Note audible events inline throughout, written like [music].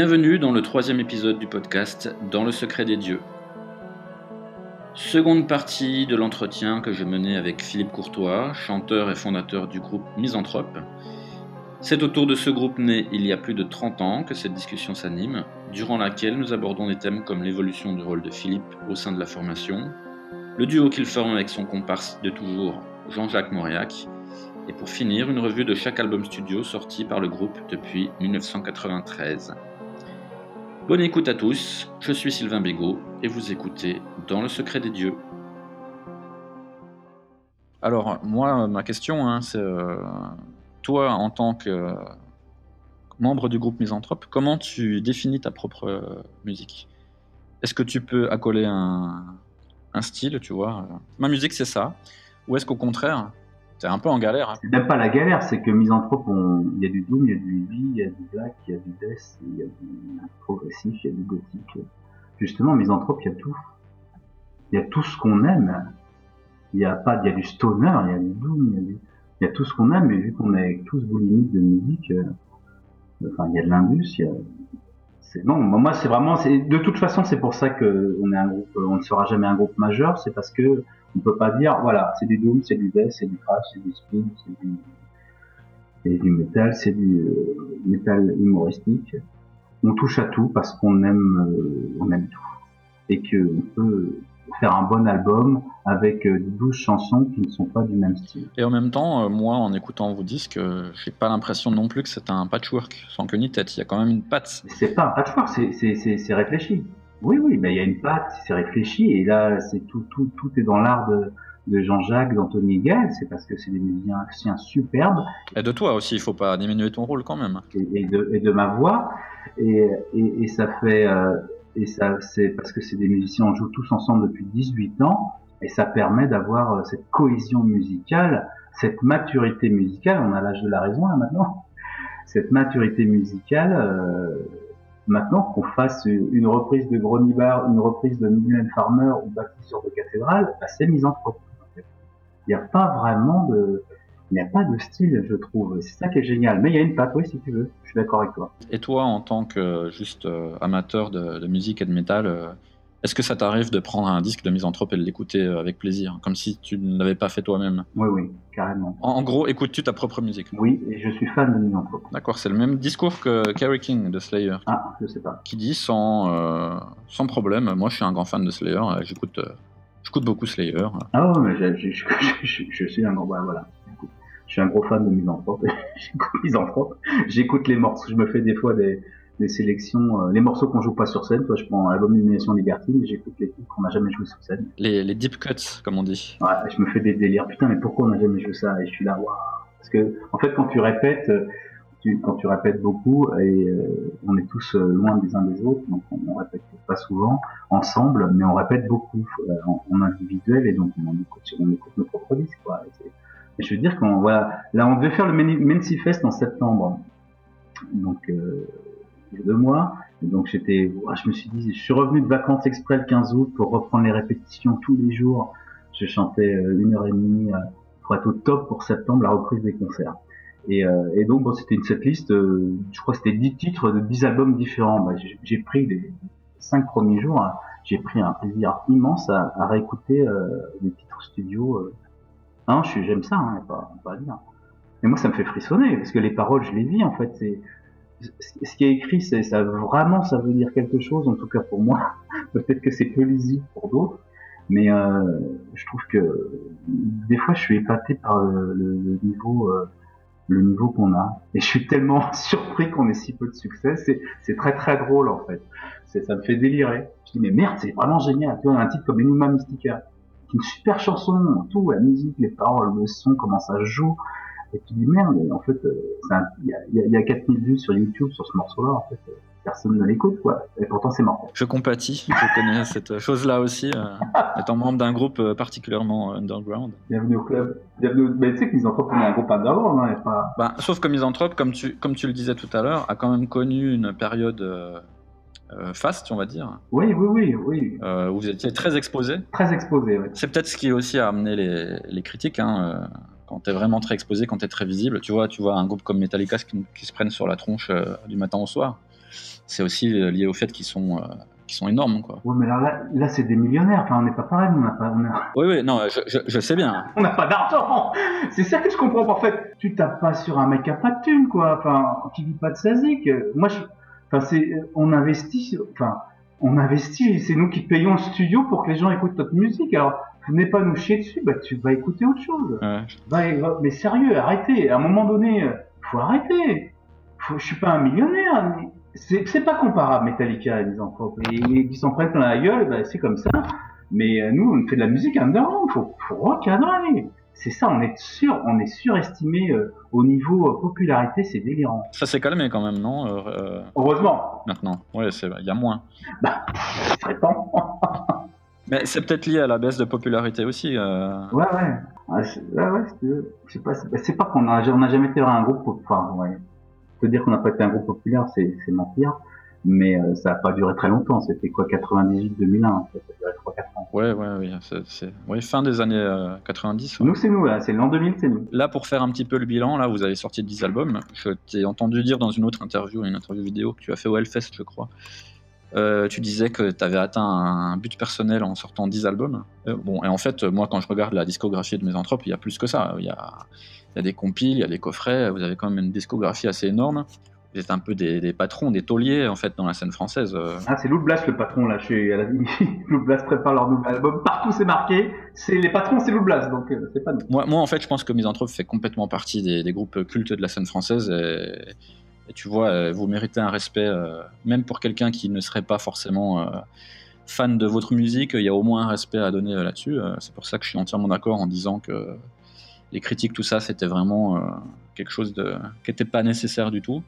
Bienvenue dans le troisième épisode du podcast Dans le secret des dieux. Seconde partie de l'entretien que je menais avec Philippe Courtois, chanteur et fondateur du groupe Misanthrope. C'est autour de ce groupe né il y a plus de 30 ans que cette discussion s'anime, durant laquelle nous abordons des thèmes comme l'évolution du rôle de Philippe au sein de la formation, le duo qu'il forme avec son comparse de toujours, Jean-Jacques Mauriac, et pour finir, une revue de chaque album studio sorti par le groupe depuis 1993. Bonne écoute à tous, je suis Sylvain Bégaud et vous écoutez Dans le secret des dieux. Alors, moi, ma question, hein, c'est euh, toi, en tant que euh, membre du groupe Misanthrope, comment tu définis ta propre euh, musique? Est-ce que tu peux accoler un, style, tu vois? Ma musique, c'est ça. Ou est-ce qu'au contraire, t'es un peu en galère hein C'est même pas la galère, c'est que Misanthrope, on- il y a du doom, il y a du heavy, il y a du black, il y a du death, il y a du progressif, il y a du gothique. Justement, Misanthrope, il y a tout. Il y a tout ce qu'on aime. Il y a pas, il y a du stoner, il y a du doom, il y a, tout ce qu'on aime, mais vu qu'on est tous boulimiques de musique, euh, enfin, il y a de l'indus, c'est non, moi c'est vraiment, de toute façon c'est pour ça que on est un groupe, on ne sera jamais un groupe majeur, c'est parce que on peut pas dire, voilà, c'est du doom, c'est du death, c'est du thrash, c'est du spin, c'est du, c'est du metal, c'est du euh, metal humoristique. On touche à tout parce qu'on aime, euh, on aime tout. Et que on peut faire un bon album avec euh, 12 chansons qui ne sont pas du même style. Et en même temps, euh, moi, en écoutant vos disques, euh, j'ai pas l'impression non plus que c'est un patchwork sans queue ni tête. Il y a quand même une patte. C'est pas un patchwork, c'est réfléchi. Oui, oui, mais il y a une patte, c'est réfléchi, et là, c'est tout, tout, tout est dans l'art de, de Jean-Jacques, d'Anthony Gall, c'est parce que c'est des musiciens superbes, Et de toi aussi, il faut pas diminuer ton rôle quand même. et, et de, et de ma voix, et, et, et ça fait, euh, et ça, c'est parce que c'est des musiciens, on joue tous ensemble depuis 18 ans, et ça permet d'avoir euh, cette cohésion musicale, cette maturité musicale, on a l'âge de la raison là maintenant, cette maturité musicale, euh, maintenant qu'on fasse une reprise de Gronibar, une reprise de Mylène Farmer ou Bâtisseur de cathédrale, bah, c'est misanthrope. en fait. Il n'y a pas vraiment de, il n'y a pas de style, je trouve. C'est ça qui est génial. Mais il y a une patte, oui, si tu veux. Je suis d'accord avec toi. Et toi, en tant que juste euh, amateur de, de musique et de métal, euh, est-ce que ça t'arrive de prendre un disque de Misanthrope et de l'écouter euh, avec plaisir, comme si tu ne l'avais pas fait toi-même? Oui, oui, carrément. en, en gros, écoutes-tu ta propre musique? Oui, et je suis fan de misanthrope. D'accord, c'est le même discours que Kerry King de Slayer, Ah, je sais pas. qui dit sans, euh, sans problème, moi je suis un grand fan de Slayer, j'écoute euh, j'écoute beaucoup Slayer. Ah ouais, mais je, je, je, je- je suis un gros, bah, voilà. Je suis un gros fan de misanthrope. [laughs] J'écoute misanthrope. J'écoute les morceaux. Je me fais des fois des, des sélections, euh, les morceaux qu'on joue pas sur scène. Toi, je prends l'album Illumination Libertine j'écoute les titres qu'on n'a jamais joué sur scène. Les, les deep cuts, comme on dit. Ouais, je me fais des délires. Putain, mais pourquoi on n'a jamais joué ça? Et je suis là, waouh. Parce que, en fait, quand tu répètes, euh, tu, quand tu répètes beaucoup, et euh, on est tous loin des uns des autres, donc on, on répète pas souvent ensemble, mais on répète beaucoup euh, en, en individuel, et donc on écoute, on écoute nos propres disques. Quoi. Et je veux dire qu'on voilà, là, on devait faire le Mency Fest en septembre, donc euh, il y deux mois. Et donc j'étais, je me suis dit, je suis revenu de vacances exprès le 15 août pour reprendre les répétitions tous les jours. Je chantais euh, une heure et demie euh, pour être au top pour septembre, la reprise des concerts. Et, euh, et donc c'était une setlist, je crois que c'était 10 titres de 10 albums différents. Bah, j'ai- pris les cinq premiers jours, hein, j'ai pris un plaisir immense à, réécouter euh, les titres studio. Suis- j'aime ça, hein, pas, pas à dire. Mais moi, ça me fait frissonner parce que les paroles, je les vis en fait. C'est ce qui est écrit, c'est ça vraiment, ça veut dire quelque chose. En tout cas pour moi, [laughs] peut-être que c'est peu lisible pour d'autres, mais euh, je trouve que des fois, je suis épaté par le, niveau, euh, le niveau qu'on a. Et je suis tellement [laughs] surpris qu'on ait si peu de succès. C'est très très drôle en fait. Ça me fait délirer. Je dis mais merde, c'est vraiment génial. Tu vois, un titre comme Enigma Mystica, une super chanson, tout, la musique, les paroles, le son, comment ça joue. Et tu dis merde, en fait, euh, il y a, y a- il y a 4000 vues sur YouTube sur ce morceau-là. En fait, personne ne l'écoute, quoi. Et pourtant, c'est mort. Je compatis, je connais [laughs] cette chose-là aussi, euh, [laughs] étant membre d'un groupe euh, particulièrement underground. Bienvenue au club. Bienvenue au... Mais tu sais que Misanthrope, on est un groupe underground, hein, et pas... Bah, sauf que Misanthrope, comme tu, comme tu le disais tout à l'heure, a quand même connu une période euh, euh, faste, on va dire, Oui, oui, oui, oui. euh, où vous étiez très exposé. Très exposé, ouais. C'est peut-être ce qui aussi a amené les, les critiques. Hein, euh, quand t'es vraiment très exposé, quand t'es très visible, tu vois, tu vois un groupe comme Metallica qui, qui se prennent sur la tronche euh, du matin au soir. C'est aussi euh, lié au fait qu'ils sont, euh, sont énormes, quoi. Ouais, mais alors là, là c'est des millionnaires. Enfin, on n'est pas pareil, on n'a pas, on a- [laughs] Oui, oui, non, je, je, je sais bien. on n'a pas d'argent. C'est ça que je comprends pas. En fait, tu tapes pas sur un mec qui a pas de thune, quoi. Enfin, qui vit pas de sa zik. Moi, je, enfin, c'est, on investit, enfin, on investit. C'est nous qui payons le studio pour que les gens écoutent notre musique. Alors, venez pas nous chier dessus. Bah, tu vas écouter autre chose. Ouais. Mais sérieux, arrêtez. À un moment donné, euh, faut arrêter. Faut, je suis pas un millionnaire. mais C'est, c'est pas comparable, Metallica et Misanthrope. Et ils s'en prennent plein la gueule, bah, c'est comme ça. Mais euh, nous, on fait de la musique underground. Faut, faut recadrer. C'est ça, on est sûr, on est surestimé euh, au niveau euh, popularité, c'est délirant. Ça s'est calmé quand même, non euh, Heureusement, Maintenant. Ouais, c'est il y a moins. il serait temps. Mais c'est peut-être lié à la baisse de popularité aussi. euh. Ouais, ouais. Ouais, ouais, ouais, si tu veux. Je sais pas, c'est pas qu'on a, on a jamais été un groupe, enfin, ouais. Te dire qu'on n'a pas été un groupe populaire, c'est, mentir. Mais euh, ça a pas duré très longtemps. C'était quoi, 98-2001, en fait. Ça a duré 3-4 ans. Ouais, ouais, ouais. c'est- c'est- ouais, fin des années euh, 90. ouais. Nous, c'est nous, là. C'est l'an 2000, c'est nous. Là, pour faire un petit peu le bilan, là, vous avez sorti 10 albums. Je t'ai entendu dire dans une autre interview, une interview vidéo que tu as fait au Hellfest, je crois. Euh, tu disais que tu avais atteint un but personnel en sortant 10 albums. Euh, bon, et en fait, moi, quand je regarde la discographie de Mésanthrope, il y a plus que ça. Il y a, il y a des compiles, il y a des coffrets. Vous avez quand même une discographie assez énorme. Vous êtes un peu des, des patrons, des tauliers, en fait, dans la scène française. Ah, c'est Lou Blast, le patron, là. Je suis à la vie. Lou Blast prépare leur nouvel album. Partout, c'est marqué. C'est les patrons, c'est Lou Blast. Donc, euh, c'est pas nous. Moi, moi, en fait, je pense que Misanthrope fait complètement partie des, des groupes cultes de la scène française. Et, et tu vois, euh, vous méritez un respect, euh, même pour quelqu'un qui ne serait pas forcément euh, fan de votre musique. Il y a au moins un respect à donner là-dessus. C'est pour ça que je suis entièrement d'accord en disant que les critiques, tout ça, c'était vraiment quelque chose qui n'était pas nécessaire du tout.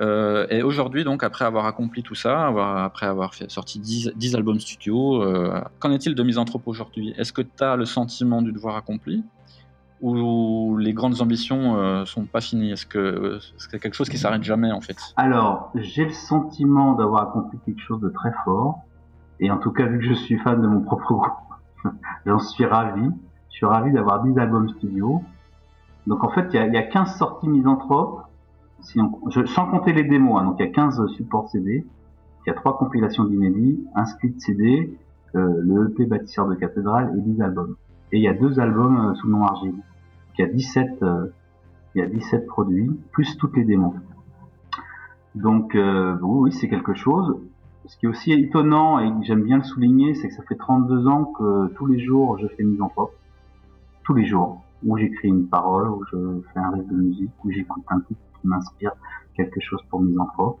Et aujourd'hui, donc, après avoir accompli tout ça, après avoir sorti 10, 10 albums studio, qu'en est-il de Misanthrope aujourd'hui? Est-ce que tu as le sentiment du devoir accompli? Ou les grandes ambitions euh, sont pas finies Est-ce que euh, c'est quelque chose qui s'arrête jamais en fait? Alors, j'ai le sentiment d'avoir accompli quelque chose de très fort. Et en tout cas, vu que je suis fan de mon propre groupe, [laughs] j'en suis ravi. Je suis ravi d'avoir 10 albums studio. Donc en fait, il y a, y a 15 sorties misanthropes, sans compter les démos. hein. donc il y a 15 supports CD. Il y a trois compilations d'inédits, un split CD, euh, le EP bâtisseur de cathédrale et 10 albums. Et il y a deux albums euh, sous le nom Argile. Donc, il y a 17, euh, il y a 17 produits, plus toutes les démos. Donc euh, oui, c'est quelque chose. Ce qui est aussi étonnant et que j'aime bien le souligner, c'est que ça fait 32 ans que tous les jours je fais misanthrope. Tous les jours. Où j'écris une parole, où je fais un riff de musique, où j'écoute un titre qui m'inspire quelque chose pour misanthrope.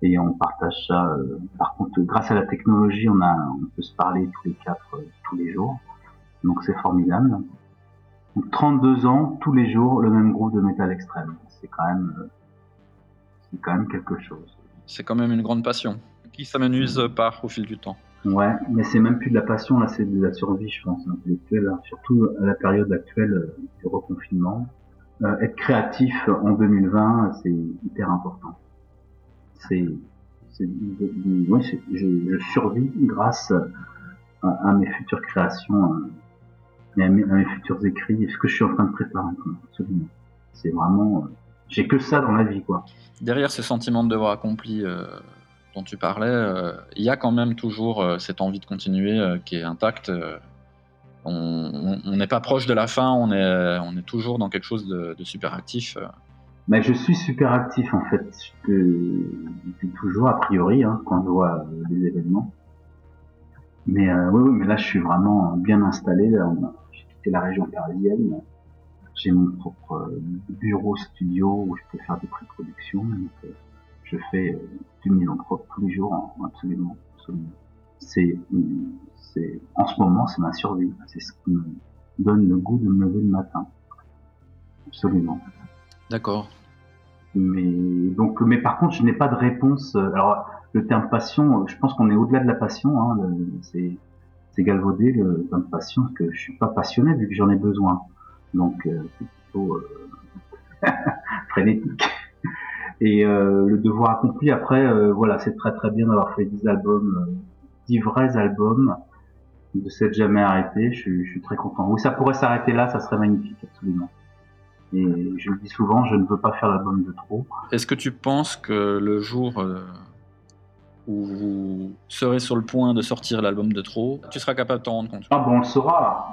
Et on partage ça. euh, par contre, grâce à la technologie, on peut se parler tous les quatre, euh, tous les jours. Donc c'est formidable. Donc 32 ans, tous les jours, le même groupe de métal extrême. C'est quand même, euh, c'est quand même quelque chose. C'est quand même une grande passion qui s'amenuise par au fil du temps. Ouais, mais c'est même plus de la passion, là, c'est de la survie, je pense, intellectuelle, hein. surtout à la période actuelle euh, du reconfinement. Euh, être créatif en 2020, c'est hyper important. C'est, c'est- je, je survis grâce à, à mes futures créations euh, et à mes, à mes futurs écrits, et ce que je suis en train de préparer, absolument. C'est vraiment, euh, j'ai que ça dans la vie, quoi. Derrière ces sentiments de devoir accompli euh, dont tu parlais, euh, il y a quand même toujours cette envie de continuer qui est intacte. on n'est pas proche de la fin, on est, on est toujours dans quelque chose de, de super actif. Mais je suis super actif en fait depuis toujours a priori hein, quand je vois euh, les événements. Mais euh, oui, oui, mais là je suis vraiment bien installé. Là, on a- la région parisienne. J'ai mon propre euh, bureau studio où je peux faire des pré-productions. Donc, euh, je fais euh, du misanthrope tous les jours, hein, absolument, absolument. C'est, c'est, en ce moment, c'est ma survie. C'est ce qui me donne le goût de me lever le matin. Absolument. D'accord. mais donc, mais par contre, je n'ai pas de réponse. Alors, le terme passion, je pense qu'on est au-delà de la passion. Hein, c'est c'est galvaudé parce que je suis pas passionné vu que j'en ai besoin. Donc, euh, c'est plutôt euh, [laughs] frénétique. Et euh, le devoir accompli, après, voilà, c'est très très bien d'avoir fait 10 albums, euh, 10 vrais albums, de s'être jamais arrêté. Je, je suis très content. Oui, ça pourrait s'arrêter là, ça serait magnifique, absolument. Et je le dis souvent, je ne veux pas faire l'album de trop. Est-ce que tu penses que le jour où vous serez sur le point de sortir l'album de trop, tu seras capable de t'en rendre compte Ah bon, on le saura.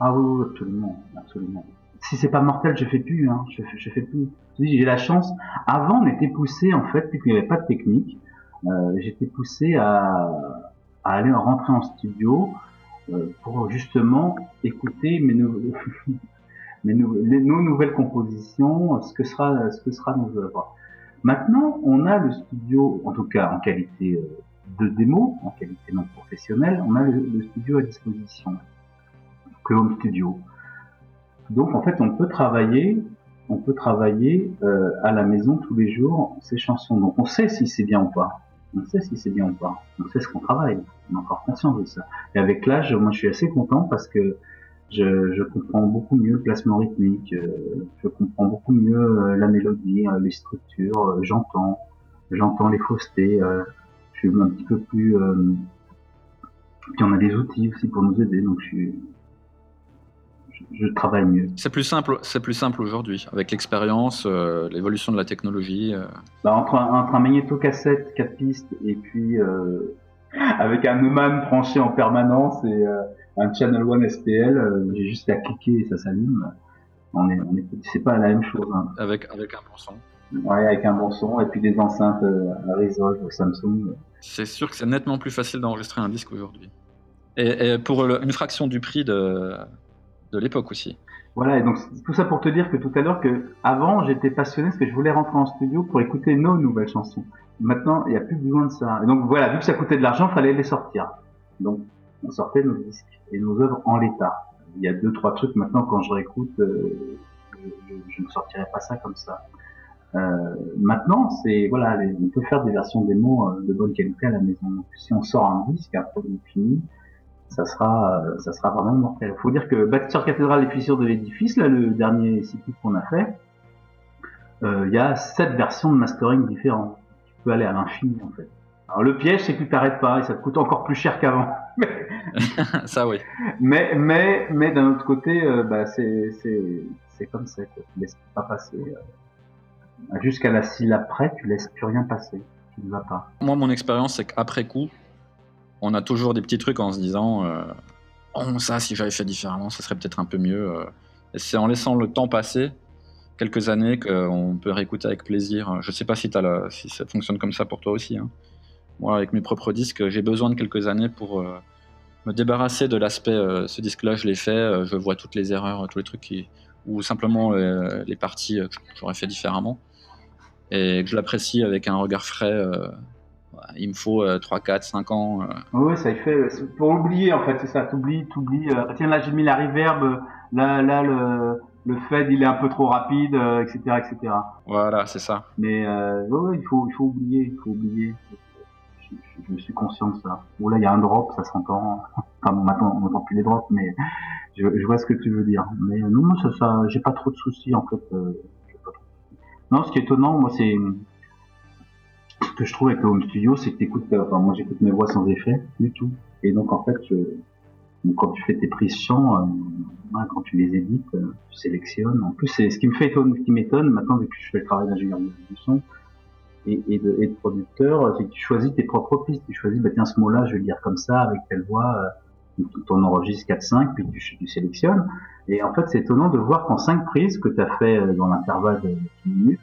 Ah oui, oui, absolument, absolument. Si c'est pas mortel, je fais plus. Hein. Je, fais, plus. J'ai la chance. Avant, on était poussé en fait, vu qu'il n'y avait pas de technique. Euh, J'étais poussé à, aller rentrer en studio euh, pour justement écouter mes, [laughs] nos nouvelles compositions, ce que sera, ce que sera nos œuvres. Maintenant, on a le studio, en tout cas en qualité euh, de démo, en qualité non professionnelle, on a le, le studio à disposition, que home studio. Donc en fait, on peut travailler, on peut travailler euh, à la maison tous les jours ces chansons. Donc on sait si c'est bien ou pas. On sait si c'est bien ou pas. On sait ce qu'on travaille. On a encore conscience de ça. Et avec l'âge, moi, je suis assez content parce que je, je comprends beaucoup mieux le placement rythmique. euh, je comprends beaucoup mieux euh, la mélodie, euh, les structures. j'entends, j'entends les faussetés. je suis un petit peu plus. puis on a des outils aussi pour nous aider. Donc je suis, je, je travaille mieux. C'est plus simple, c'est plus simple aujourd'hui avec l'expérience, euh, l'évolution de la technologie. euh. Bah, entre, un, entre un magnéto-cassette 4 pistes et puis euh, avec un Neumann branché en permanence et euh, un Channel One SPL, euh, j'ai juste à cliquer et ça s'allume. On est, on est, c'est pas la même chose. Hein. avec avec un bon son. Ouais, avec un bon son et puis des enceintes euh, à Resolve Samsung. C'est sûr que c'est nettement plus facile d'enregistrer un disque aujourd'hui. Et, et pour le- une fraction du prix de, de l'époque aussi. Voilà, et donc tout ça pour te dire que tout à l'heure que avant j'étais passionné parce que je voulais rentrer en studio pour écouter nos nouvelles chansons. Maintenant, il n'y a plus besoin de ça. Et donc voilà, vu que ça coûtait de l'argent, fallait les sortir. Donc on sortait nos disques et nos œuvres en l'état. Il y a deux trois trucs maintenant quand je réécoute, euh, je, ne sortirais pas ça comme ça. Euh, maintenant, c'est voilà, on peut faire des versions démo euh, de bonne qualité à la maison. Donc, si on sort un disque, un produit fini, ça sera, ça sera vraiment mortel. Il faut dire que Bâtisseur cathédrale les fissures de l'édifice, là, le dernier cycle qu'on a fait, euh, il y a sept versions de mastering différentes. Tu peux aller à l'infini, en fait. Alors, le piège, c'est que tu t'arrêtes pas et ça te coûte encore plus cher qu'avant. [laughs] ça oui. Mais, mais, mais d'un autre côté, euh, bah, c'est, c'est, c'est comme ça, quoi. Tu laisses pas passer. euh, Jusqu'à la syllabe près, tu laisses plus rien passer. Tu ne vas pas. Moi, mon expérience, c'est qu'après coup, on a toujours des petits trucs en se disant euh, Oh, ça, si j'avais fait différemment, ça serait peut-être un peu mieux. euh. Et c'est en laissant le temps passer, quelques années, qu'on peut réécouter avec plaisir. Je sais pas si, ça fonctionne comme ça pour toi aussi. hein. Moi, avec mes propres disques, j'ai besoin de quelques années pour euh, me débarrasser de l'aspect ce disque-là, je l'ai fait, je vois toutes les erreurs, tous les trucs ou simplement les parties que j'aurais fait différemment. Et que je l'apprécie avec un regard frais. Il me faut euh, 3, 4, 5 ans. euh. Oui, ça y fait. Pour oublier, en fait, c'est ça. T'oublies, t'oublies. euh, tiens, là, j'ai mis la reverb. euh, Là, là, le, le fed, il est un peu trop rapide, etc., etc. Voilà, c'est ça. Mais euh, ouais, ouais, il faut, il faut oublier, il faut oublier. Je, je- je me suis conscient de ça. Ou là, il y a un drop, ça s'entend. Enfin, bon, maintenant, on n'entend plus les drops, mais je, je vois ce que tu veux dire. Mais non, ça, ça, j'ai pas trop de soucis, en fait. euh, j'ai pas trop de soucis. Non, ce qui est étonnant, moi, c'est ce que je trouve avec le home studio, c'est que t'écoutes, euh, enfin, moi, j'écoute mes voix sans effet du tout. Et donc, en fait, je, donc, quand tu fais tes prises chant, euh, quand tu les édites, euh, tu sélectionnes. En plus, c'est ce qui me fait étonner, ce qui m'étonne maintenant, vu que je fais le travail d'ingénieur du son et, de, producteur, c'est que tu choisis tes propres pistes. Tu choisis, bah tiens, ce mot-là, je vais le dire comme ça, avec telle voix. Euh, donc, tu t'en enregistres 4-5, puis tu, sélectionnes. Et en fait, c'est étonnant de voir qu'en 5 prises que tu as fait euh, dans l'intervalle de 10 minutes,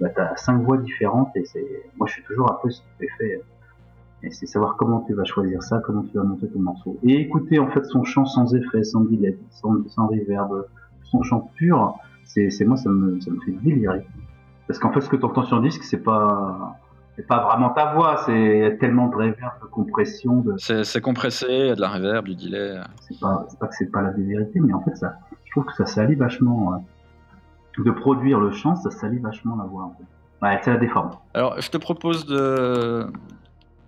bah, tu as 5 voix différentes. Et c'est, moi, je suis toujours un peu stupéfait. Et c'est savoir comment tu vas choisir ça, comment tu vas monter ton morceau. Et écouter en fait son chant sans effet, sans delay, sans, sans reverb, son chant pur, c'est, moi ça me, ça me fait délirer. Parce qu'en fait ce que tu entends sur disque, c'est pas, c'est pas vraiment ta voix, c'est tellement de reverb, de compression, de, C'est compressé, il y a de la reverb, du delay. c'est pas, pas que c'est pas la vérité, mais en fait ça, je trouve que ça salit vachement. ouais. De produire le chant, ça salit vachement la voix. En fait. Ouais, c'est la déforme. Alors, je te propose de,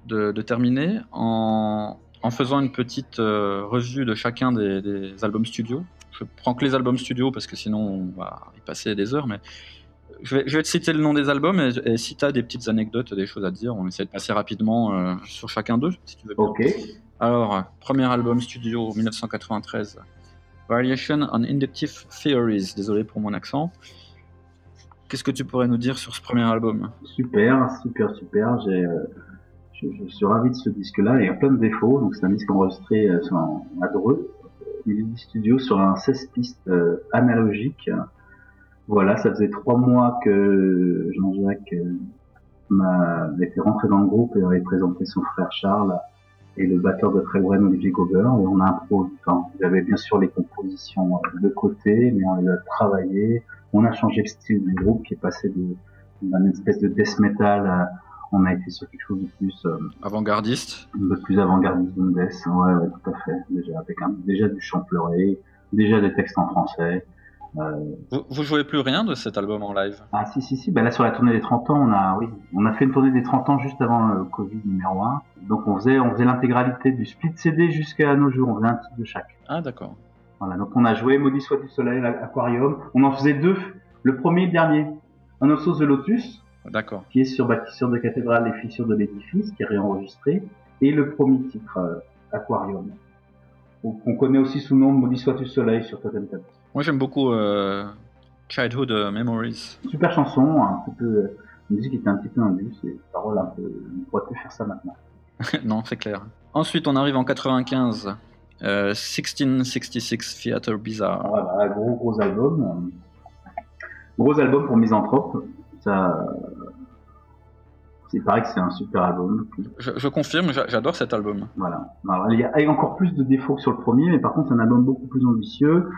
de, de terminer en, en faisant une petite euh, revue de chacun des, des albums studio. Je prends que les albums studio parce que sinon on va y passer des heures, mais je vais, je vais te citer le nom des albums et, et si tu as des petites anecdotes, des choses à dire, on essaie de passer rapidement euh, sur chacun d'eux, si tu veux bien. Ok. Alors, premier album studio 1993, Variation on Inductive Theories. Désolé pour mon accent. Qu'est-ce que tu pourrais nous dire sur ce premier album? Super, super, super. J'ai, euh, je, suis ravi de ce disque-là. Il y a plein de défauts. Donc c'est un disque enregistré euh, un, à Dreux, Melody Studio, sur un 16 pistes euh, analogique. Voilà, ça faisait trois mois que Jean-Jacques euh, m'a était rentré dans le groupe et avait présenté son frère Charles et le batteur de Fredwen, Olivier Gober. Et on a improvisé. Enfin, j'avais bien sûr les compositions euh, de côté, mais on les a travaillées. On a changé le style du groupe qui est passé d'une espèce de death metal à on a été sur quelque chose de plus euh, Avant-gardiste de plus avant-gardiste de death. Ouais, ouais, tout à fait. Déjà avec un, déjà du chant pleuré, déjà des textes en français. Euh, vous, vous jouez plus rien de cet album en live? Ah si si si, ben là sur la tournée des 30 ans, on a oui, on a fait une tournée des 30 ans juste avant le Covid numéro 1. Donc on faisait on faisait l'intégralité du split CD jusqu'à nos jours, on faisait un titre de chaque. Ah d'accord. Voilà, donc on a joué Maudit soit du soleil, Aquarium. On en faisait deux, le premier et le dernier. Un sauce de Lotus, D'accord. qui est sur Bâtisseur de cathédrale et fissures de l'édifice, qui est réenregistré, et le premier titre, euh, Aquarium. Qu'on connaît aussi sous le nom de Maudit soit du soleil sur Totem Tablet. Moi j'aime beaucoup euh, Childhood euh, Memories. Super chanson, un petit peu, une musique était un petit peu indus, et paroles un peu, on pourrait plus faire ça maintenant. [laughs] non, c'est clair. Ensuite, on arrive en 95. Euh, 1666 Theater Bizarre. Voilà, gros gros album. Gros album pour Misanthrope. Ça, c'est pareil que c'est un super album. Je, je confirme, j'a- j'adore cet album. Voilà. Alors, il y a encore plus de défauts que sur le premier, mais par contre, c'est un album beaucoup plus ambitieux.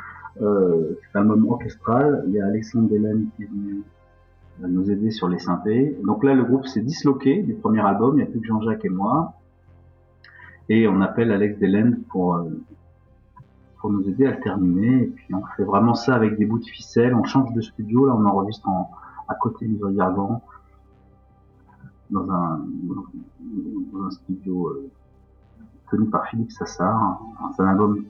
Euh, c'est un album orchestral. Il y a Alexandre Delaine qui est venu euh, nous aider sur les synthés. Donc là, le groupe s'est disloqué du premier album. Il n'y a plus que Jean-Jacques et moi. Et on appelle Alex Delaine pour, euh, pour nous aider à le terminer. Et puis, on fait vraiment ça avec des bouts de ficelle. On change de studio. Là, on enregistre en, à côté du Gargan dans un, dans un studio euh, tenu par Philippe Sassard. C'est un album,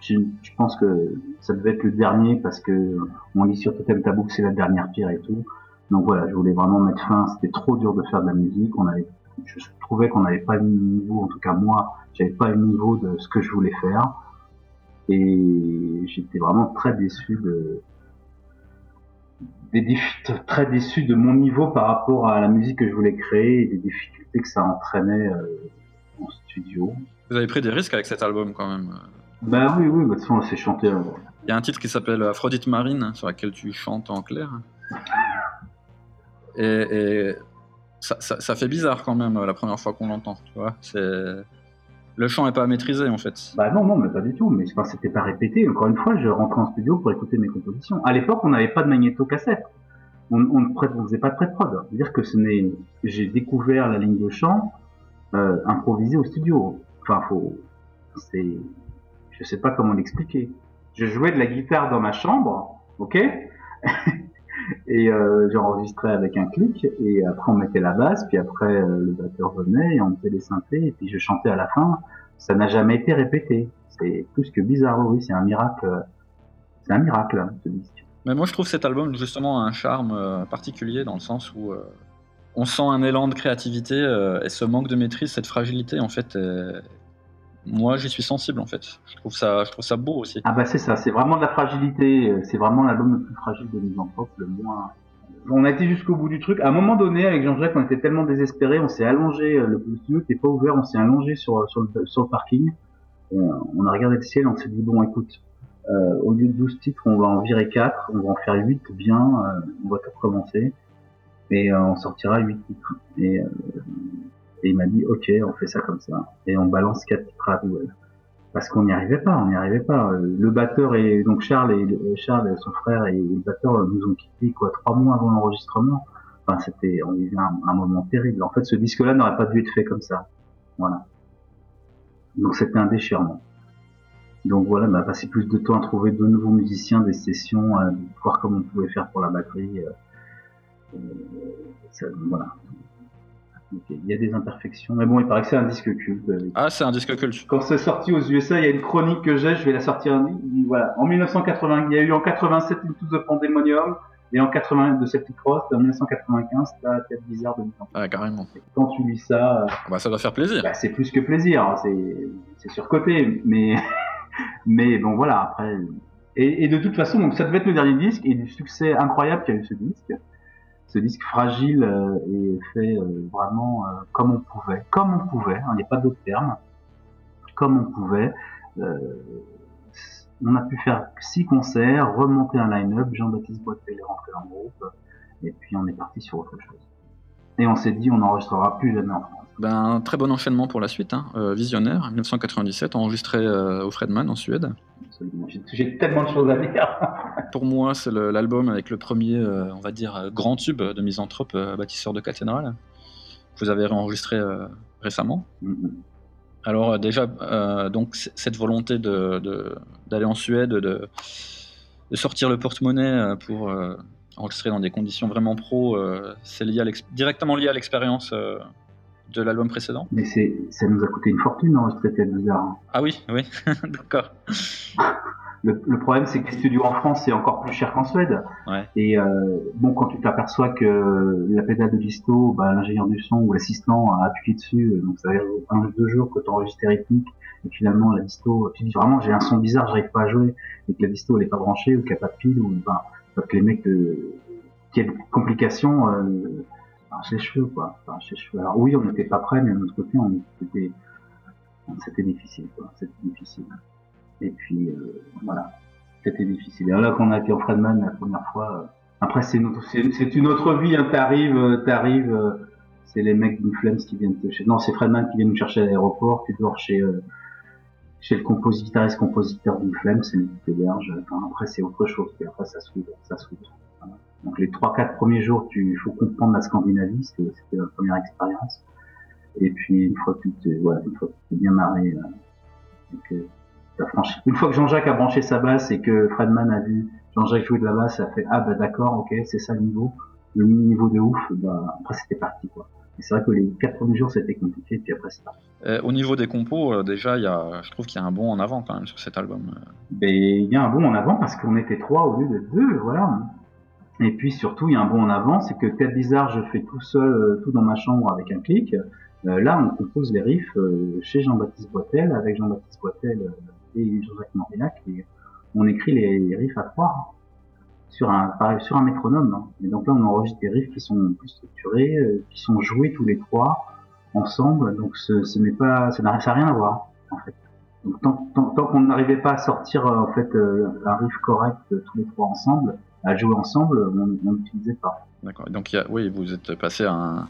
je, pense que ça devait être le dernier parce que on lit sur Totem Tabou que c'est la dernière pierre et tout. Donc voilà, je voulais vraiment mettre fin. C'était trop dur de faire de la musique. On avait, je trouvais qu'on n'avait pas le niveau, en tout cas moi, j'avais pas le niveau de ce que je voulais faire. Et j'étais vraiment très déçu de, très déçu de mon niveau par rapport à la musique que je voulais créer et des difficultés que ça entraînait euh, en studio. Vous avez pris des risques avec cet album quand même. Bah oui, oui, bah, de toute façon, c'est chanté. euh, Il y a un titre qui s'appelle Aphrodite Marine, sur laquelle tu chantes en clair. Et, et ça, ça- ça fait bizarre quand même la première fois qu'on l'entend. Tu vois, c'est le chant n'est pas maîtrisé en fait. Bah non, non, mais pas du tout. Mais enfin, c'était pas répété. Encore une fois, je rentrais en studio pour écouter mes compositions. À l'époque, on n'avait pas de magnéto-cassette. On, on ne pré- on faisait pas de pré-prod. C'est-à-dire que ce n'est, j'ai découvert la ligne de chant euh, improvisée au studio. Enfin, faut, c'est, je sais pas comment l'expliquer. Je jouais de la guitare dans ma chambre, ok, [laughs] et euh, j'enregistrais avec un clic, et après on mettait la basse, puis après euh, le batteur venait et on mettait les synthés, et puis je chantais à la fin ça n'a jamais été répété. C'est plus que bizarre, oui, c'est un miracle. C'est un miracle, hein, ce disque. Mais moi je trouve cet album justement un charme euh, particulier dans le sens où euh, on sent un élan de créativité euh, et ce manque de maîtrise, cette fragilité en fait. euh, moi j'y suis sensible en fait. Je trouve ça, je trouve ça beau aussi. Ah bah c'est ça, c'est vraiment de la fragilité, c'est vraiment l'album le plus fragile de Misanthrope, le moins... On a été jusqu'au bout du truc. À un moment donné, avec Jean-Jacques, on était tellement désespérés, on s'est allongé, euh, le studio n'était pas ouvert, on s'est allongé sur, le, parking. Euh, on a regardé le ciel, on s'est dit, bon écoute, euh, au lieu de 12 titres, on va en virer 4, on va en faire 8 bien, on va tout recommencer. Et on sortira 8 titres. Et, et il m'a dit, ok, on fait ça comme ça. Et on balance 4 titres à parce qu'on n'y arrivait pas, on n'y arrivait pas. Euh, Le batteur et donc Charles et le- Charles, et son frère et le batteur euh, nous ont quittés quoi trois mois avant l'enregistrement. Enfin, c'était, on vivait un, moment terrible. En fait, ce disque-là n'aurait pas dû être fait comme ça. Voilà. Donc c'était un déchirement. Donc voilà, on a passé plus de temps à trouver de nouveaux musiciens, des sessions, à voir comment on pouvait faire pour la batterie. euh. Euh, voilà. Ok, Il y a des imperfections, mais bon, il paraît que c'est un disque culte. euh, Ah, c'est un disque culte. Quand c'est sorti aux USA, il y a une chronique que j'ai, je vais la sortir. Voilà, en 1980, il y a eu en 87 Into the Pandemonium, et en 80 de Celtic Frost, en 1995, t'as Tête Bizarre de 2000 ans. Ah, carrément. Quand tu lis ça, euh, Ah Bah, ça doit faire plaisir. bah, c'est plus que plaisir, hein, c'est c'est surcoté, mais [laughs] mais bon voilà après. Et, et de toute façon, donc ça devait être le dernier disque et du succès incroyable qu'a eu ce disque. Ce disque fragile euh, et fait euh, vraiment euh, comme on pouvait, comme on pouvait. hein, Il n'y a pas d'autre terme. Comme on pouvait. Euh, on a pu faire six concerts, remonter un line-up. Jean-Baptiste Boitel est rentré dans le groupe et puis on est parti sur autre chose. Et on s'est dit on n'enregistrera plus jamais en France. Ben, très bon enchaînement pour la suite. Hein. Euh, Visionnaire, 1997, enregistré euh, au Fredman en Suède. J'ai- tellement de choses à dire. [laughs] Pour moi, c'est l'album avec le premier, euh, on va dire, euh, grand tube de Misanthrope, bâtisseur de cathédrale. que Vous avez réenregistré récemment. Mhm. Alors déjà, donc cette volonté de- de- d'aller en Suède, de, de sortir le porte-monnaie pour enregistrer dans des conditions vraiment pro, euh, c'est lié à l'ex- directement lié à l'expérience euh, de l'album précédent. Mais ça nous a coûté une fortune d'enregistrer Tête Bizarre. Ah oui, oui, [laughs] d'accord. Le, le problème, c'est que les studios en France, c'est encore plus cher qu'en Suède. Ouais. Et euh, bon, quand tu t'aperçois que la pédale de disto, bah, l'ingénieur du son ou l'assistant a appuyé dessus, donc ça fait un ou deux jours que tu enregistres tes rythmiques, et finalement la disto, tu dis vraiment j'ai un son bizarre, j'arrive pas à jouer, et que la disto elle est pas branchée, ou qu'il n'y a pas de pile, ou ben, que les mecs, euh, quelle complication, euh, les cheveux, quoi. Les cheveux. Alors oui, on n'était pas prêts, mais de notre côté, on était, c'était difficile, quoi. C'était difficile. Et puis, euh, voilà. C'était difficile. Et là, quand on a été en Fredman la première fois, euh, après, c'est une autre, vie, hein. T'arrives, t'arrives, c'est les mecs du Flames qui viennent te chercher. Non, c'est Fredman qui vient nous chercher à l'aéroport. Tu dors chez, chez le compositeur, compositeur du Flames, c'est qui t'héberge. Enfin, après, c'est autre chose. Puis après, ça s'ouvre, ça. Donc, les trois, quatre premiers jours, tu, il faut comprendre la Scandinavie, c'était, la première expérience. Et puis, une fois que tu voilà, une fois que tu t'es bien marré, euh, et que t'as franchi. Une fois que Jean-Jacques a branché sa basse et que Fredman a vu Jean-Jacques jouer de la basse, ça a fait ah bah d'accord, ok, c'est ça le niveau, le niveau de ouf. Bah après c'était parti quoi. C'est vrai que les quatre premiers jours c'était compliqué, puis après c'est parti. Euh, au niveau des compos, euh, déjà, y a, je trouve qu'il y a un bond en avant quand même sur cet album. Mais il y a un bond en avant parce qu'on était trois au lieu de deux, voilà. Et puis surtout il y a un bond en avant, c'est que Tête Bizarre je fais tout seul, euh, tout dans ma chambre avec un clic. Euh, là on compose les riffs euh, chez Jean-Baptiste Boitel, avec Jean-Baptiste Boitel et Joseph Morinac, et on écrit les riffs à trois sur un sur un métronome. hein. Et donc là on enregistre des riffs qui sont plus structurés, euh, qui sont joués tous les trois ensemble. Donc ce, ce n'est pas, ça n'a rien à voir en fait. Donc tant, qu'on n'arrivait pas à sortir euh, en fait euh, un riff correct tous les trois ensemble, à jouer ensemble, on n'utilisait pas. D'accord. Donc, oui, vous êtes passé à, un-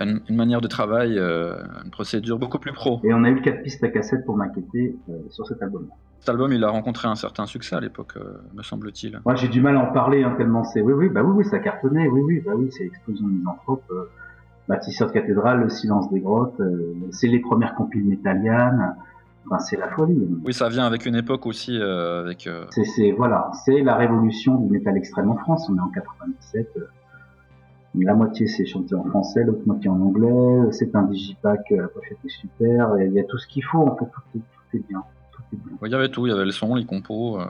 une, une manière de travail, euh, une procédure beaucoup plus pro. Et on a eu quatre pistes à cassette pour maqueter euh, sur cet album. Cet album, il a rencontré un certain succès à l'époque, euh, me semble-t-il. Moi j'ai du mal à en parler hein, tellement c'est. Oui oui bah oui oui ça cartonnait. Oui oui bah oui c'est explosion de misanthrope. Bâtisseur de cathédrale, le silence des grottes, euh, c'est les premières compiles métallianes. Enfin c'est la folie. Oui, ça vient avec une époque aussi, euh, avec euh, C'est, c'est voilà, c'est la révolution du métal extrême en France. On est en 97. La moitié c'est chanté en français, l'autre moitié en anglais. C'est un digipack, euh, la pochette est super. Il y a tout ce qu'il faut. En fait, tout est, tout est bien. Tout est bien. il y avait tout, il y avait le son, les compos, euh,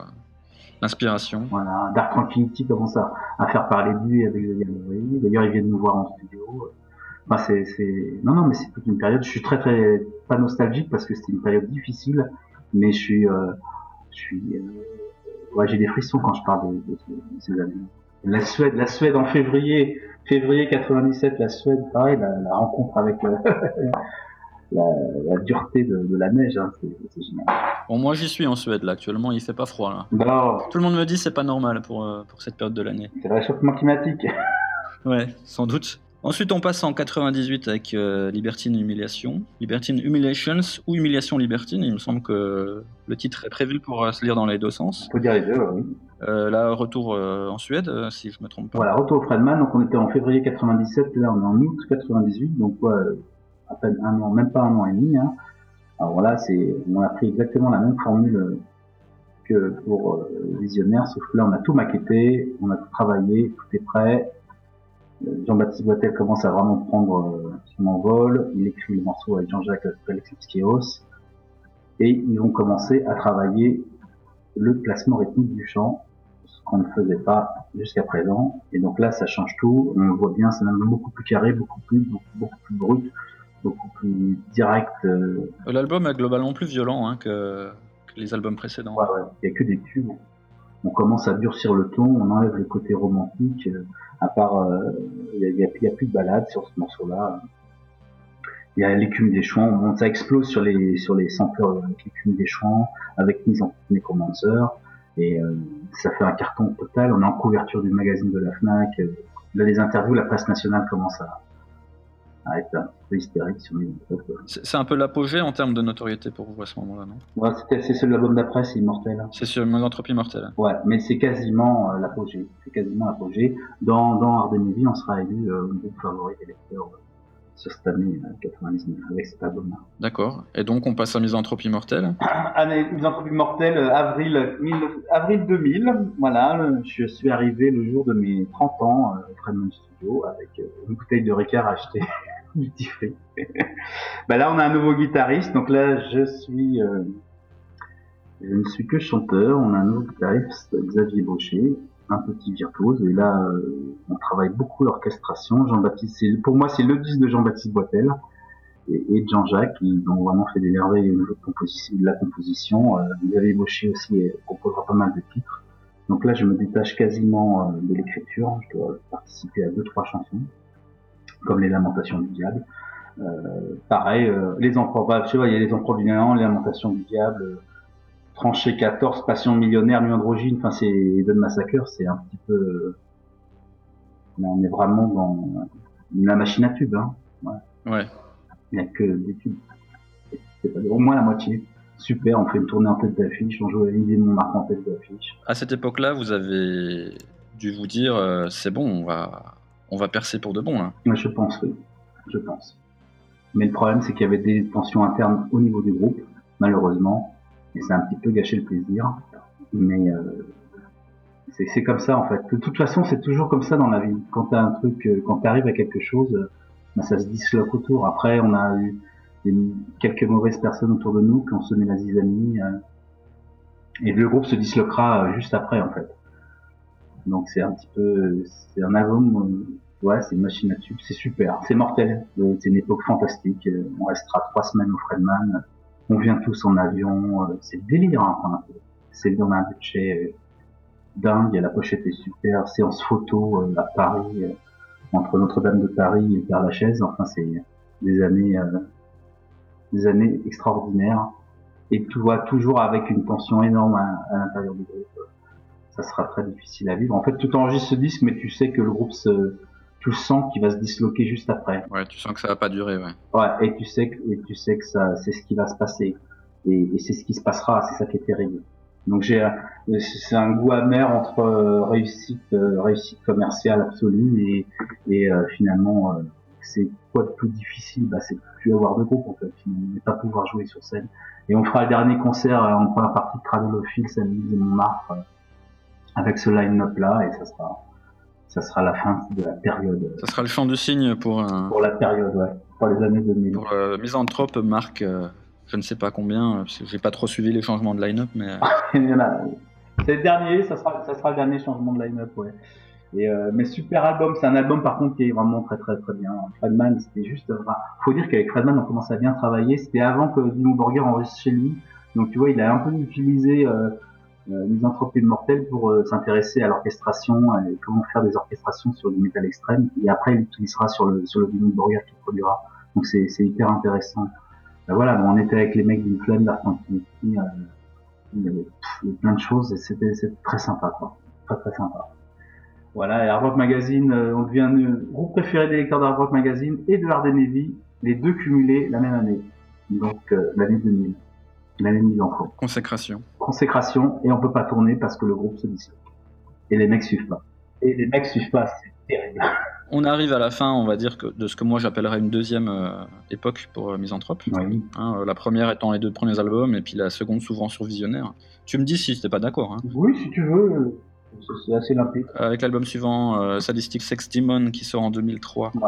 l'inspiration. Voilà, Dark Tranquility commence à, à faire parler de lui avec Gallery. D'ailleurs, ils viennent nous voir en studio. Enfin, c'est, c'est, non, non, mais c'est toute une période. Je suis très, très, pas nostalgique parce que c'était une période difficile, mais je suis, euh, je suis, euh, ouais, j'ai des frissons quand je parle de, de de ces années. La Suède, la Suède en février, février 97, la Suède, pareil, la, la rencontre avec le- [laughs] la, la dureté de, de la neige, hein, c'est, c'est génial. Bon, moi, j'y suis en Suède, là, actuellement, il fait pas froid, là. Bon, Tout le monde me dit c'est pas normal pour, euh, pour cette période de l'année. c'est le réchauffement climatique. [laughs] Ouais, sans doute. Ensuite, on passe en 98 avec euh, Libertine Humiliation. Libertine Humiliations ou Humiliation Libertine. Il me semble que le titre est prévu pour euh, se lire dans les deux sens. On peut dire les deux, oui. Euh, là, retour euh, en Suède, euh, si je me trompe pas. Voilà, retour au Fredman, donc on était en février 97, là on est en août 98, donc à peine un an, même pas un an et demi. Hein. Alors là, c'est, on a pris exactement la même formule euh, que pour Visionnaire, sauf que là on a tout maquetté, on a tout travaillé, tout est prêt, Jean-Baptiste Boitel commence à vraiment prendre son envol. Il écrit le morceau avec Jean-Jacques Alexis Et ils vont commencer à travailler le placement rythmique du chant, ce qu'on ne faisait pas jusqu'à présent. Et donc là, ça change tout. On le voit bien, c'est même beaucoup plus carré, beaucoup plus, beaucoup, plus brut, beaucoup plus direct. Euh. L'album est globalement plus violent hein, que, les albums précédents. Ouais, ouais. Il n'y a que des tubes. On commence à durcir le ton, on enlève le côté romantique. Euh, à part, euh, il n'y a, a, plus de balade sur ce morceau-là il y a l'écume des champs, ça explose sur les sur les sampleurs avec l'écume des champs, avec mise en Necromancer, et euh, ça fait un carton total. On est en couverture du magazine de la Fnac. Euh, là, les interviews, la presse nationale commence à, à être un peu hystérique sur les C'est un peu l'apogée en termes de notoriété pour vous à ce moment-là, non? Ouais, c'est celui l'album d'après, c'est Immortel. C'est sur Misanthropie Mortelle. Ouais, mais c'est quasiment euh, l'apogée. C'est quasiment l'apogée. Dans, dans on sera élu euh, groupe favori des lecteurs sur cette année 99 euh, avec cet album-là. D'accord. Et donc on passe à Misanthropie Mortelle? Année Misanthropie Mortelle, euh, avril, avril 2000. Voilà, je suis arrivé le jour de mes 30 ans euh, au Fredman Studio avec une bouteille de Ricard achetée [laughs] free. [laughs] bah là on a un nouveau guitariste, donc là je suis... je ne suis que chanteur, on a un nouveau guitariste, Xavier Baucher, un petit virtuose. Et là, euh, on travaille beaucoup l'orchestration. Jean-Baptiste, pour moi, c'est le disque de Jean-Baptiste Boitel et, Jean-Jacques, qui ont vraiment fait des merveilles de, la composition. Euh, vous avez ébauché aussi et composera pas mal de titres. Donc là, je me détache quasiment euh, de l'écriture. Je dois participer à deux, trois chansons, comme les Lamentations du Diable. Euh, pareil, les empereurs, bah, je sais pas, il y a les empereurs du néant, les Lamentations du Diable, tranché 14, Passion millionnaire, Nuit androgyne, enfin c'est Don Massacre, c'est un petit peu... On est vraiment dans la machine à tubes. Hein. Ouais. Il n'y a que des tubes. C'est au moins la moitié. Super, on fait une tournée en tête d'affiche, on joue à l'idée de Montmartre en tête d'affiche. À cette époque-là, vous avez dû vous dire, euh, c'est bon, on va, on va percer pour de bon. Là. je pense, oui. Je pense. Mais le problème, c'est qu'il y avait des tensions internes au niveau du groupe, malheureusement et c'est un petit peu gâché le plaisir. Mais euh, c'est comme ça en fait. De toute façon, c'est toujours comme ça dans la vie. Quand t'as un truc, euh, quand t'arrives à quelque chose, euh, ben, ça se disloque autour. Après, on a eu quelques mauvaises personnes autour de nous qui ont semé la zizanie. et le groupe se disloquera juste après en fait. Donc c'est un petit peu, c'est un album, ouais, c'est une machine à tube, c'est super, c'est mortel, c'est une époque fantastique. On restera trois semaines au Fredman on vient tous en avion, euh, c'est délire. Enfin, c'est dans un budget euh, dingue. La pochette est super. Séance photo euh, à Paris, entre Notre-Dame de Paris et Père Lachaise. Enfin, c'est des années, des années extraordinaires. Et tu vois toujours avec une tension énorme à, l'intérieur du groupe. Ça sera très difficile à vivre. En fait, tu enregistres ce disque, mais tu sais que le groupe se, tu sens qu'il va se disloquer juste après. Ouais, tu sens que ça va pas durer, ouais. Ouais, et tu sais que, et tu sais que ça, c'est ce qui va se passer. Et, et c'est ce qui se passera, c'est ça qui est terrible. Donc j'ai, c'est un goût amer entre euh, réussite, euh, réussite commerciale absolue et, et euh, finalement, c'est quoi de plus difficile? Bah, c'est plus avoir de groupe en fait, ne pas pouvoir jouer sur scène. Et on fera le dernier concert en première partie de Cradolophile samedi de Montmartre avec ce line-up là et ça sera ça sera la fin de la période. Ça sera le champ du signe pour Pour la période, ouais. Pour les années 2000. Pour euh, Misanthrope marque, euh, je ne sais pas combien, parce que j'ai pas trop suivi les changements de line-up, mais. [laughs] C'est le dernier, ça sera, ça sera le dernier changement de line-up, ouais. Et euh, mais super album, c'est un album par contre qui est vraiment très très très bien. Fredman, c'était juste, enfin, faut dire qu'avec Fredman on commence à bien travailler. C'était avant que Dino Borger enregistre chez lui, donc tu vois, il a un peu utilisé euh, euh, misanthropie mortelle pour euh, s'intéresser à l'orchestration et comment faire des orchestrations sur du métal extrême. Et après, il utilisera sur le sur le vinyle Borger qu'il produira. Donc c'est hyper intéressant. Ben voilà, on était avec les mecs d'une flemme d'Argentine. Euh, il y avait plein de choses et c'était très sympa quoi. Très très sympa. Voilà, et Hard Rock Magazine, euh, on devient le groupe préféré des lecteurs d'Hard Rock Magazine et de l'Art Navy, les deux cumulés la même année, donc l'année 2000 de mise en Consécration. Consécration, et on peut pas tourner parce que le groupe se dissout. Et les mecs suivent pas. Et les mecs suivent pas, c'est terrible. [laughs] On arrive à la fin, on va dire, que de ce que moi j'appellerais une deuxième euh, époque pour euh, Misanthrope. Oui. Hein, euh, la première étant les deux premiers albums, et puis la seconde souvent sur Visionnaire. Tu me dis si t'es pas d'accord. Hein. Oui, si tu veux. C'est assez limpide. Avec l'album suivant, euh, Sadistic Sex Demon, qui sort en 2003, Ouais.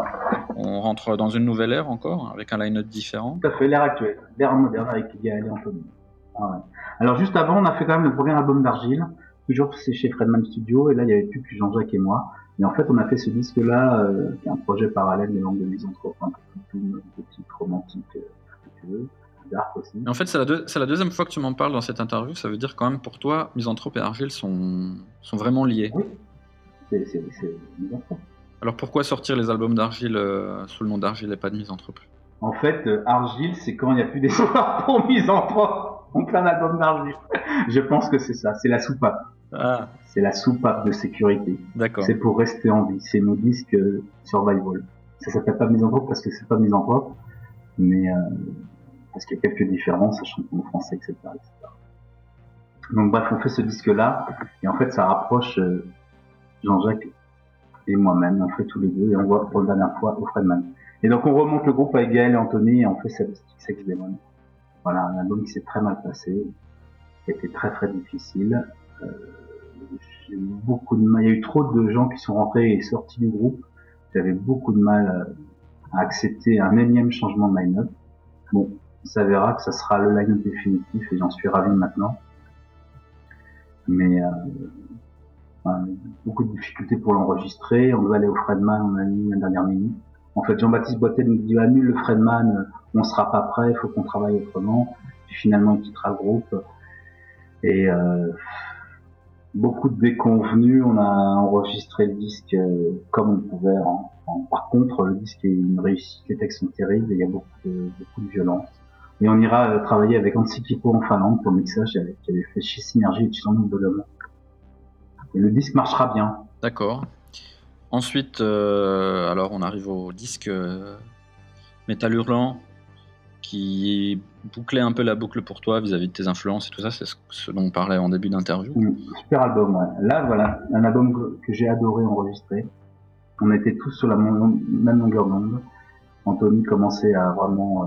on rentre dans une nouvelle ère encore, avec un line-up différent. Tout à fait, l'ère actuelle, l'ère moderne avec Gaël et Anthony. Ah ouais. Alors juste avant, on a fait quand même le premier album d'Argile, toujours c'est chez Fredman Studio, et là il y avait plus que Jean-Jacques et moi. Et en fait, on a fait ce disque-là, euh, qui est un projet parallèle des langues de misanthrope, un peu plus doux, un peu plus romantique, euh, si tu veux, dark aussi. Et en fait, c'est la, deux- c'est la deuxième fois que tu m'en parles dans cette interview. Ça veut dire quand même pour toi, Misanthrope et Argile sont, sont vraiment liés. Oui, c'est misanthrope. Alors pourquoi sortir les albums d'Argile euh, sous le nom d'Argile et pas de Misanthrope? En fait, euh, Argile, c'est quand il n'y a plus d'espoir [laughs] pour misanthrope. On fait un album d'Argile. Je pense que c'est ça, c'est la soupape. Ah, C'est la soupape de sécurité. d'accord. C'est pour rester en vie. C'est nos disques euh, survival. Ça s'appelle pas misanthrope parce que c'est pas misanthrope, mais parce qu'il y a quelques différences, sachant qu'on est français, etc., etc. Donc bref, on fait ce disque-là, et en fait, ça rapproche euh, Jean-Jacques et moi-même. On fait tous les deux, et on voit pour la dernière fois au Fredman. Et donc on remonte le groupe avec Gaël et Anthony, et on fait Sadistic Sex Demon. Voilà, un album qui s'est très mal passé, qui a été très très difficile. Euh, eu beaucoup de mal. Il y a eu trop de gens qui sont rentrés et sortis du groupe. J'avais beaucoup de mal euh, à accepter un énième changement de line-up. Bon, on s'avérera que ça sera le line-up définitif et j'en suis ravi maintenant. Mais euh, beaucoup de difficultés pour l'enregistrer. On doit aller au Fredman, on a mis la dernière minute. En fait, Jean-Baptiste Boitel nous dit annule le Fredman, euh, on sera pas prêt, il faut qu'on travaille autrement. Puis finalement, il quittera le groupe. Et euh, beaucoup de déconvenus. On a enregistré le disque euh, comme on pouvait. En- par contre, le disque est une réussite. Les textes sont terribles. Il y a beaucoup de, beaucoup de violence. Et on ira euh, travailler avec Ansi Kipo en Finlande pour le mixage avec- qui avait fait chez Synergie et de l'homme. Et le disque marchera bien. D'accord. Ensuite, euh, alors on arrive au disque euh, Métal Hurlant qui bouclait un peu la boucle pour toi vis-à-vis de tes influences et tout ça. C'est ce, dont on parlait en début d'interview. Mm, Super album, ouais. Là, voilà, un album que, que j'ai adoré enregistrer. On était tous sur la même longueur d'onde. Anthony commençait à vraiment euh,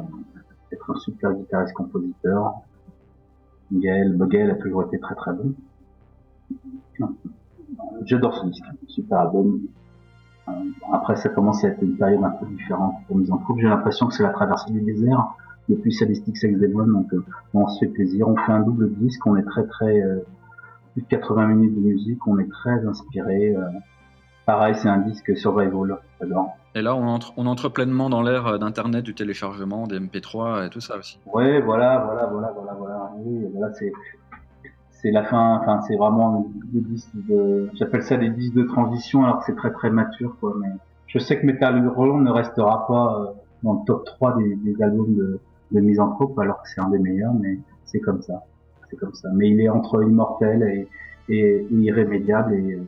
être un super guitariste-compositeur. Gaël, bah, Gaël a toujours été très très bon. J'adore ce disque, super album. Euh, Après, ça commence à être une période un peu différente pour Misanthrope. J'ai l'impression que c'est la traversée du désert depuis Sadistic Sex Demon, donc euh, on se fait plaisir. On fait un double disque, on est très très euh, plus de 80 minutes de musique, on est très inspiré. Pareil, c'est un disque survival, j'adore. Et là, on entre, on entre pleinement dans l'ère euh, d'Internet, du téléchargement, des MP3 et tout ça aussi. Ouais, voilà, voilà, voilà, voilà, voilà. Oui, voilà, c'est c'est la fin. Enfin, c'est vraiment des disques de. J'appelle ça des disques de transition, alors que c'est très très mature, quoi. Mais je sais que Metal ne restera pas euh, dans le top 3 des, des albums de, de Misanthrope, alors que c'est un des meilleurs, mais c'est comme ça. C'est comme ça. Mais il est entre immortel et, et, et irrémédiable et, euh,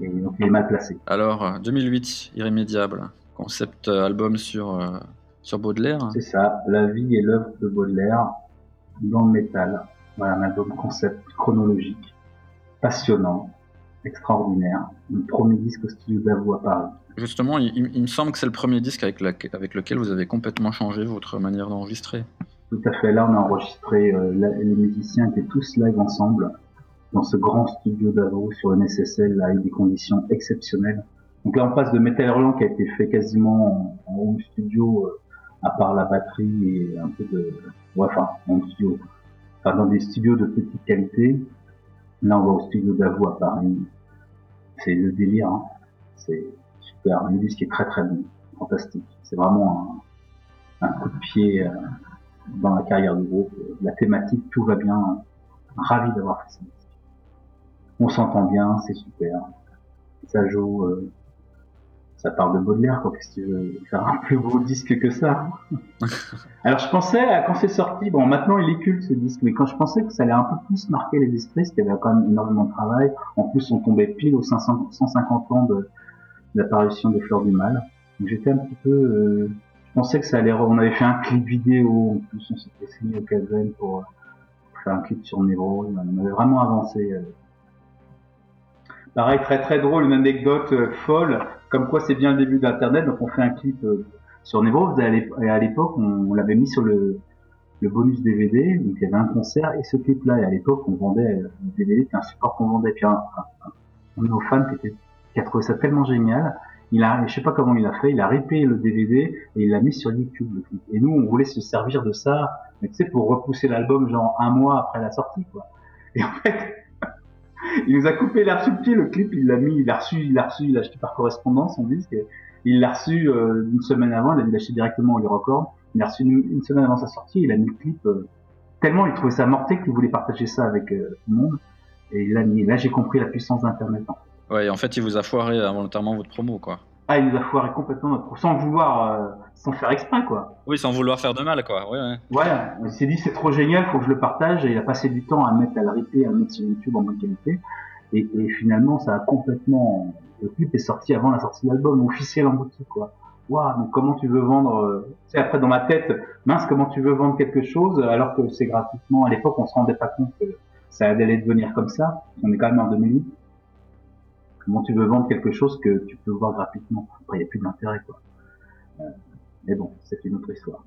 et donc il est mal placé. Alors, euh, 2008, Irrémédiable, concept euh, album sur, euh, sur Baudelaire. C'est ça, la vie et l'œuvre de Baudelaire dans le métal. Voilà un album concept chronologique, passionnant, extraordinaire. Le premier disque au studio d'Avou à Paris. Justement, il, il- il me semble que c'est le premier disque avec, la- avec lequel vous avez complètement changé votre manière d'enregistrer. Tout à fait, là on a enregistré, euh, la- les musiciens étaient tous live ensemble dans ce grand studio d'Avou sur une SSL avec des conditions exceptionnelles. Donc là on passe de Metal Hurlant qui a été fait quasiment en, home studio, euh, à part la batterie et un peu de... Enfin, en studio. Enfin, dans des studios de petite qualité. Là on va au studio d'Avou à Paris. C'est le délire, hein. c'est super. Le disque est très très bon, fantastique. C'est vraiment un, un coup de pied... euh, dans la carrière du groupe. La thématique, tout va bien. Ravi d'avoir fait ça. On s'entend bien, c'est super. Ça joue, euh, ça parle de Baudelaire, quoi. Qu'est-ce que tu veux faire un plus beau disque que ça? [laughs] Alors je pensais, à- quand c'est sorti, bon maintenant il est culte ce disque, mais quand je pensais que ça allait un peu plus marquer les esprits, parce qu'il y avait quand même énormément de travail. En plus, on tombait pile aux 500 150 ans de, de l'apparition des Fleurs du Mal. Donc j'étais un petit peu, euh, je pensais que ça allait. On avait fait un clip vidéo, en plus on s'était signé au Calven pour, euh, pour faire un clip sur Nero. On avait vraiment avancé. euh. Pareil, très très drôle, une anecdote euh, folle, comme quoi c'est bien le début d'Internet. Donc on fait un clip euh, sur Nero. Et à l'époque, on, on l'avait mis sur le, bonus DVD, donc il y avait un concert et ce clip-là. Et à l'époque, on vendait le DVD, c'était un support qu'on vendait. Puis un, un, un de nos fans qui, était, qui a trouvé ça tellement génial, il a, je sais pas comment il a fait, il a ripé le DVD et il l'a mis sur YouTube le clip. Et nous, on voulait se servir de ça, mais tu sais, pour repousser l'album genre un mois après la sortie, quoi. Et en fait, [laughs] il nous a coupé l'air subtil le clip, il l'a mis, il l'a reçu, il l'a reçu, il l'a acheté par correspondance, son disque. Il l'a reçu euh, une semaine avant, il a dû directement au les. Il l'a reçu une, semaine avant sa sortie, il a mis le clip euh, tellement il trouvait ça mortel qu'il voulait partager ça avec euh, tout le monde. Et il l'a mis. Là, j'ai compris la puissance d'Internet. Ouais, en fait, il vous a foiré involontairement votre promo, quoi. Ah, il nous a foiré complètement notre sans vouloir, sans faire exprès, quoi. Oui, sans vouloir faire de mal, quoi. Ouais, ouais. Voilà, il s'est dit c'est trop génial, faut que je le partage, et il a passé du temps à mettre à le ripper, à le mettre sur YouTube en bonne qualité. Et, et, finalement, ça a complètement. Le clip est sorti avant la sortie de l'album, officiel en boutique, quoi. Waouh, donc comment tu veux vendre Tu sais, après dans ma tête, mince, comment tu veux vendre quelque chose alors que c'est gratuitement. À l'époque, on se rendait pas compte que ça allait devenir comme ça. On est quand même en 2008. Comment tu veux vendre quelque chose que tu peux voir gratuitement Après, il n'y a plus d'intérêt, quoi. Euh, mais bon, c'est une autre histoire.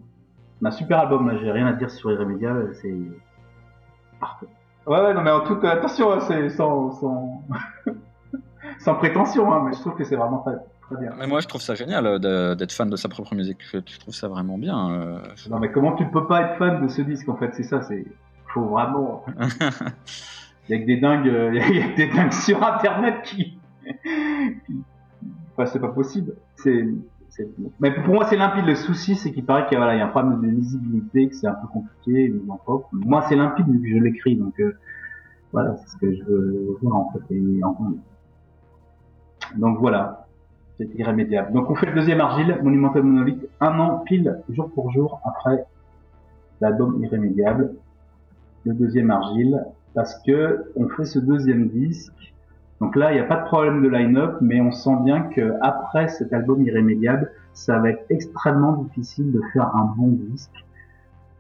Un super album, j'ai rien à dire sur Irrémédiable, c'est parfait. Ouais, ouais, non, mais en toute attention, c'est sans, sans, [laughs] sans prétention, hein, mais je trouve que c'est vraiment très, très bien. Mais moi, je trouve ça génial euh, d'être fan de sa propre musique. Je, je trouve ça vraiment bien. Euh... Non, mais comment tu peux pas être fan de ce disque, en fait? C'est ça, c'est. Faut vraiment. [laughs] Il y a que des dingues, il y a que des dingues sur Internet qui. C'est pas possible. Mais pour moi, c'est limpide. Le souci, c'est qu'il paraît qu'il y, a un problème de lisibilité, que c'est un peu compliqué. Moi, c'est limpide vu que je l'écris, donc euh, voilà, c'est ce que je veux. Donc voilà, c'est irrémédiable. Donc on fait le deuxième argile, Monumental Monolith, un an pile, jour pour jour, après l'album Irrémédiable. Le deuxième argile, parce que on fait ce deuxième disque donc là, il n'y a pas de problème de line-up, mais on sent bien que après cet album irrémédiable, ça va être extrêmement difficile de faire un bon disque.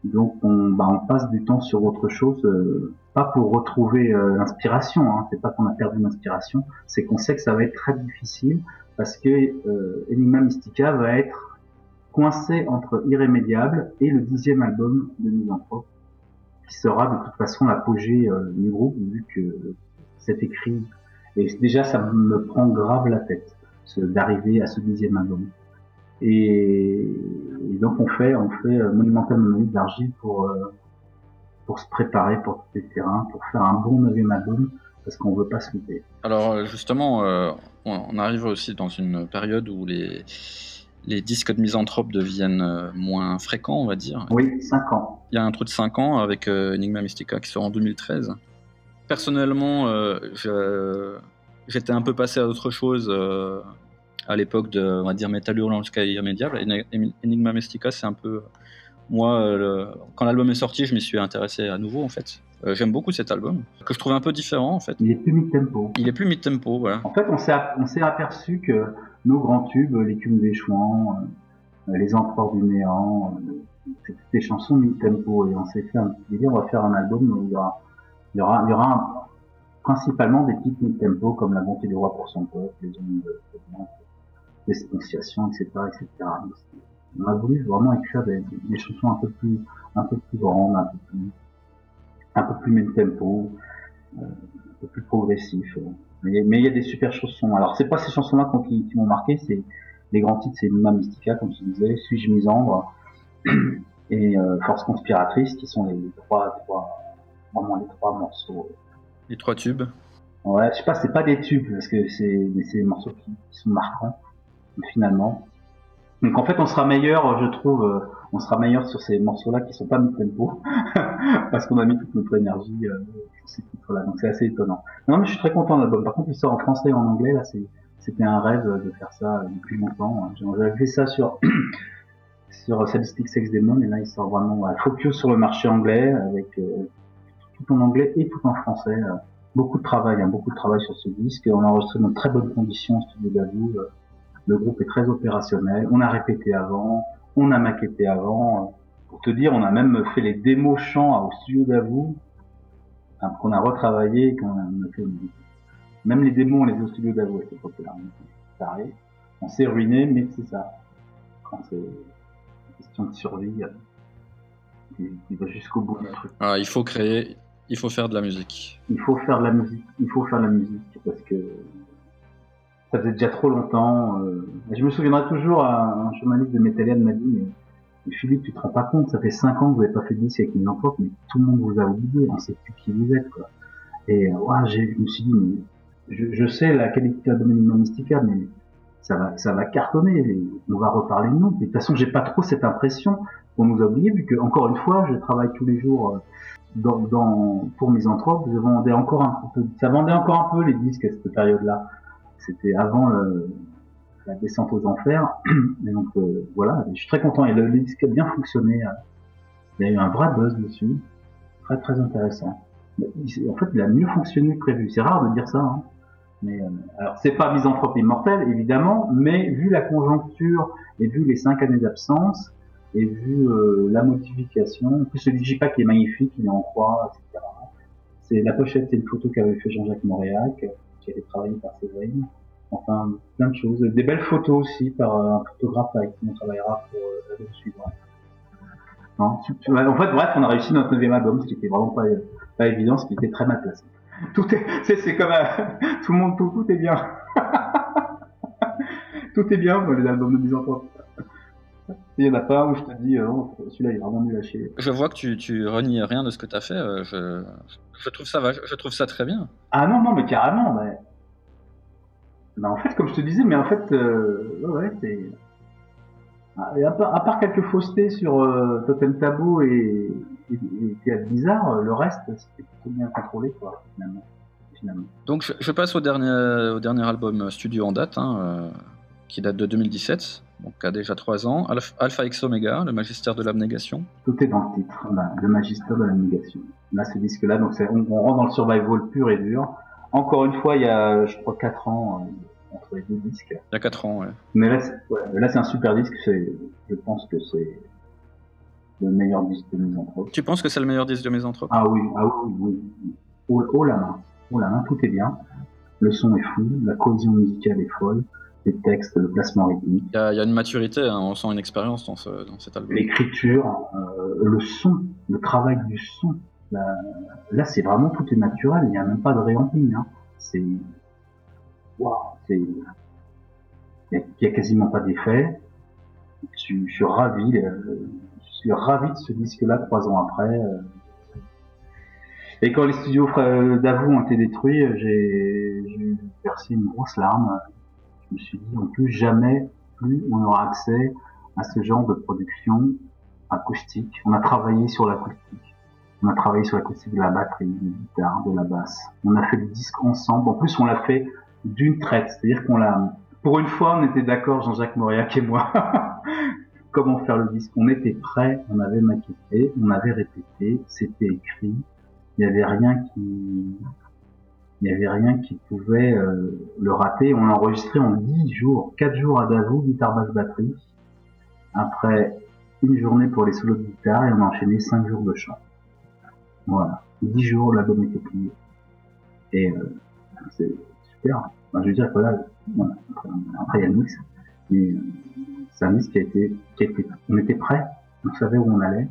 Donc on, bah, on passe du temps sur autre chose, euh, pas pour retrouver euh, l'inspiration. Hein, c'est pas qu'on a perdu l'inspiration, c'est qu'on sait que ça va être très difficile parce que euh, Enigma Mystica va être coincé entre Irrémédiable et le dixième album de Misanthrope, qui sera de toute façon l'apogée du groupe vu que c'est écrit et déjà, ça me prend grave la tête d'arriver à ce dixième album. Et, et, donc on fait, on fait euh, Monumental d'argile pour euh, pour se préparer pour tous les terrains, pour faire un bon neuvième album, parce qu'on veut pas se louper. Alors euh, justement, euh, on arrive aussi dans une période où les les disques de misanthrope deviennent moins fréquents, on va dire. Oui, 5 ans. Il y a un trou de 5 ans avec Enigma Mystica qui sort en 2013 personnellement, euh, j'étais un peu passé à autre chose euh, à l'époque de, on va dire, Metal Hurlant jusqu'à Irrémédiable. Enigma Mystica, c'est un peu. Moi, euh, quand l'album est sorti, je m'y suis intéressé à nouveau, en fait. J'aime beaucoup cet album, que je trouve un peu différent, en fait. Il est plus mid-tempo. Il est plus mid-tempo, voilà. En fait, on s'est aperçu que nos grands tubes, l'écume des chouans, les empereurs du néant, c'était des chansons mid-tempo. Et on s'est fait un petit délire, on va faire un album où il y aura il y aura, principalement des titres mid-tempo comme La bonté du roi pour son peuple, Les hommes de l'expansion, etc., etc. On a voulu vraiment écrire des, des, chansons un peu plus, grandes, un peu plus, un peu plus mid-tempo, euh, un peu plus progressif. Mais, il y a des super chansons. Alors c'est pas ces chansons-là qui, m'ont marqué, c'est les grands titres, c'est Numa Mystica, comme je disais, Suis-je misandre? [clears throat] Et euh, Force conspiratrice, qui sont les trois, trois les trois morceaux. Les trois tubes Ouais, je sais pas, c'est pas des tubes, parce que c'est des morceaux qui, sont marquants, finalement. Donc en fait, on sera meilleur, je trouve, euh, on sera meilleur sur ces morceaux-là qui sont pas mid-tempo, [laughs] parce qu'on a mis toute notre énergie euh, sur ces titres-là, donc c'est assez étonnant. Non, mais je suis très content de l'album. Par contre, il sort en français et en anglais, là, c'était un rêve de faire ça depuis longtemps. J'avais fait ça sur [coughs] sur Sadistic Sex Demon, et là, il sort vraiment focus sur le marché anglais, avec euh, tout en anglais et tout en français. Euh, beaucoup de travail, hein, beaucoup de travail sur ce disque. On a enregistré dans de très bonnes conditions au studio d'Avou. Euh, le groupe est très opérationnel. On a répété avant, on a maquetté avant. Euh, pour te dire, on a même fait les démos chants au studio d'Avou, hein, qu'on a retravaillé, qu'on fait même les démos, on les a au studio d'Avou à cette époque-là. On s'est ruiné, mais c'est ça. Quand c'est une question de survie, qui va jusqu'au bout du truc. Ah, il faut créer, il faut faire de la musique. Il faut faire de la musique, il faut faire de la musique parce que ça faisait déjà trop longtemps. euh, Je me souviendrai toujours, un, journaliste de Metallian m'a dit, mais, Philippe, tu te rends pas compte, ça fait 5 ans que vous n'avez pas fait de disque avec une enfant, mais tout le monde vous a oublié, on sait plus qui vous êtes. Quoi. Et ouais, je me suis dit, je, sais la qualité de Dominique Mystica, mais ça va, ça va cartonner, on va reparler de nous. De toute façon, j'ai pas trop cette impression qu'on nous a oublié, vu que, encore une fois, je travaille tous les jours euh, dans, dans, pour Misanthrope, je vendais encore un peu, ça vendait encore un peu les disques à cette période-là. C'était avant le- la descente aux enfers. [clears throat] Et donc euh, voilà, je suis très content. Et le, disque a bien fonctionné. euh. Il y a eu un vrai buzz dessus, très très intéressant. En fait, il a mieux fonctionné que prévu. C'est rare de dire ça. Hein. Mais euh, alors, c'est pas Misanthrope immortel, évidemment, mais vu la conjoncture et vu les cinq années d'absence et vu euh, la modification, en plus le digipack est magnifique, il est en croix, etc. C'est la pochette, c'est une photo qu'avait fait Jean-Jacques Mauriac, qui a été travaillée par Séverine. Enfin, plein de choses. Des belles photos aussi par euh, un photographe avec qui on travaillera pour euh, l'album suivant. Tu- en fait, bref, on a réussi notre neuvième album, ce qui était vraiment pas, évident, ce qui était très mal placé. Tout est, [laughs] c'est, comme, euh, [laughs] tout le monde, tout, est bien. tout est bien [laughs] les albums de Misanthrope. Il y en a pas où je te dis, euh, oh, celui-là il est vraiment nul à chier. Je vois que tu, tu renies rien de ce que tu as fait. euh, Je, je trouve ça, je trouve ça très bien. Ah non, non, mais carrément, mais... Bah, en fait, comme je te disais, mais en fait, euh, ouais, c'est... Ah, à, part, à part quelques faussetés sur euh, Totem Tabou et, et, et Théâtre Bizarre, euh, le reste, c'était plutôt bien contrôlé, quoi, finalement. finalement. Donc je, je passe au dernier, au dernier album studio en date, hein, euh, qui date de 2017, donc a déjà 3 ans. Alpha, Alpha X Omega, le magistère de l'abnégation. Tout est dans le titre, là, le magistère de la négation. Là, ce disque-là, donc on, on rentre dans le survival pur et dur. Encore une fois, il y a, je crois, 4 ans euh, entre les deux disques. Il y a 4 ans, ouais. Mais là, c'est, ouais, un super disque. Je pense que c'est le meilleur disque de Misanthrope. Tu penses que c'est le meilleur disque de Misanthrope? Ah oui, ah oui, oui. oui. Oh, oh la main, oh la main, tout est bien. Le son est fou, la cohésion musicale est folle, textes, le placement rythmique, Il y, a, il y a une maturité, hein, on sent une expérience dans, ce, dans cet album. l'écriture, euh, le son, le travail du son. Là, là, c'est vraiment tout est naturel. Il n'y a même pas de réamping. Hein. C'est, waouh, c'est, il y, a- quasiment pas d'effet. Je, suis- je suis ravi, euh, je suis ravi de ce disque-là trois ans après. euh. Et quand les studios d'Avou ont été détruits, j'ai j'ai versé une grosse larme. Je me suis dit, en plus, jamais plus on aura accès à ce genre de production acoustique. On a travaillé sur l'acoustique. On a travaillé sur l'acoustique de la batterie, de la guitare, de la basse. On a fait le disque ensemble. En plus, on l'a fait d'une traite. C'est-à-dire qu'on l'a, pour une fois, on était d'accord, Jean-Jacques Mauriac et moi. [laughs] Comment faire le disque? On était prêts, on avait maquetté, on avait répété, c'était écrit. Il n'y avait rien qui, il n'y avait rien qui pouvait euh, le rater. On l'a enregistré en 10 jours, 4 jours à Davos, guitare basse batterie. Après une journée pour les solos de guitare et on a enchaîné 5 jours de chant. Voilà. 10 jours, l'album était plié. Et euh, c'est super. Enfin, je veux dire que là, voilà. après, il y a le mix. Mais euh, c'est un mix qui a été, qui a été, on était prêts, on savait où on allait.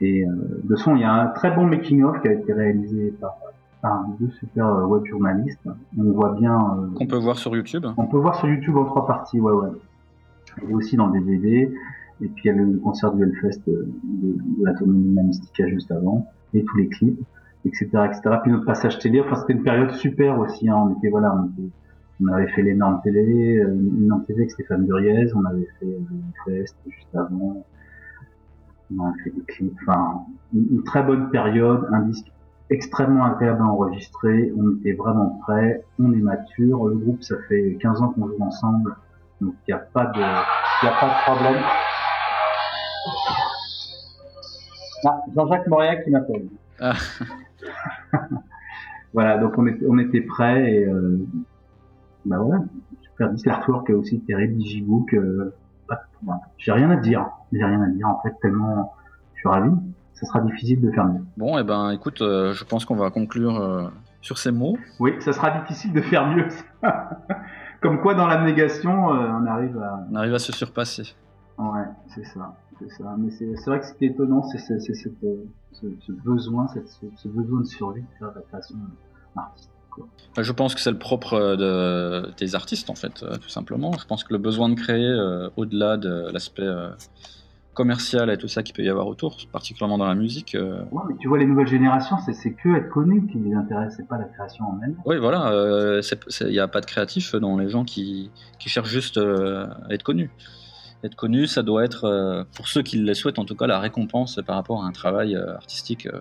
Et euh, de son, il y a un très bon making-of qui a été réalisé par, par deux super euh, web journalistes. On voit bien. euh, Qu'on peut voir sur YouTube. on peut voir sur YouTube en trois parties, ouais, ouais. Et aussi dans le DVD. Et puis il y avait le concert du Hellfest euh, de, de la tournée juste avant. Et tous les clips, etc., etc. Puis notre passage télé. Enfin, c'était une période super aussi. Hein. On était, voilà, on, était, on avait fait l'énorme télé, euh, l'énorme télé avec Stéphane Duriez. On avait fait le Hellfest juste avant. On a fait des clips. Enfin, une, une très bonne période. Un disque extrêmement agréable à enregistrer. On était vraiment prêts. On est mature. Le groupe, ça fait 15 ans qu'on joue ensemble. Donc, il n'y a pas de, y a pas de problème. Ah, Jean-Jacques Mauriac qui m'appelle. Ah. [laughs] voilà, donc on était, on était prêts et, euh, bah voilà. Super est aussi terrible. Digibook, euh, j'ai rien à dire. J'ai rien à dire, en fait, tellement je suis ravi. Ça sera difficile de faire mieux. Bon, et ben écoute, euh, je pense qu'on va conclure euh, sur ces mots. Oui, ça sera difficile de faire mieux. [laughs] Comme quoi, dans l'abnégation, euh, on arrive à. On arrive à se surpasser. Ouais, c'est ça, c'est ça. Mais c'est vrai que ce qui est étonnant, c'est euh, ce, ce besoin, cette, ce, ce besoin de survie de la création artistique. Quoi. Bah, Je pense que c'est le propre de, des artistes, en fait, tout simplement. Je pense que le besoin de créer, au-delà de l'aspect commercial et tout ça qu'il peut y avoir autour, particulièrement dans la musique, euh, Ouais, mais tu vois, les nouvelles générations, c'est c'est que être connu qui les intéresse, c'est pas la création en elle. oui, voilà, euh, il n'y a pas de créatif dans les gens qui, qui cherchent juste euh, à être connus. Être connu, ça doit être, euh, pour ceux qui le souhaitent en tout cas, la récompense par rapport à un travail euh, artistique euh,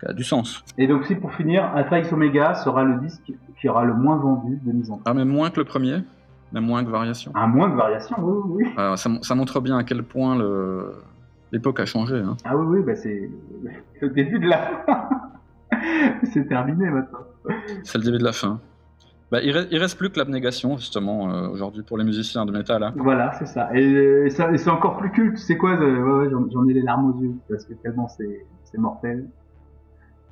qui a du sens. Et donc, si pour finir, Alpha X Omega sera le disque qui aura le moins vendu de mise en Ah, même moins que le premier, même moins que Variation. À moins de variations, oui, oui. Euh, ça, ça montre bien à quel point le- l'époque a changé. hein. Ah oui, oui, bah c'est le début de la fin. [laughs] c'est terminé maintenant. C'est le début de la fin. Bah, il, reste, il reste plus que l'abnégation, justement, euh, aujourd'hui, pour les musiciens de métal. hein. Voilà, c'est ça. Et, et ça- et c'est encore plus culte. Tu sais quoi euh, ouais, ouais, J'en j'en ai les larmes aux yeux parce que tellement c'est c'est mortel.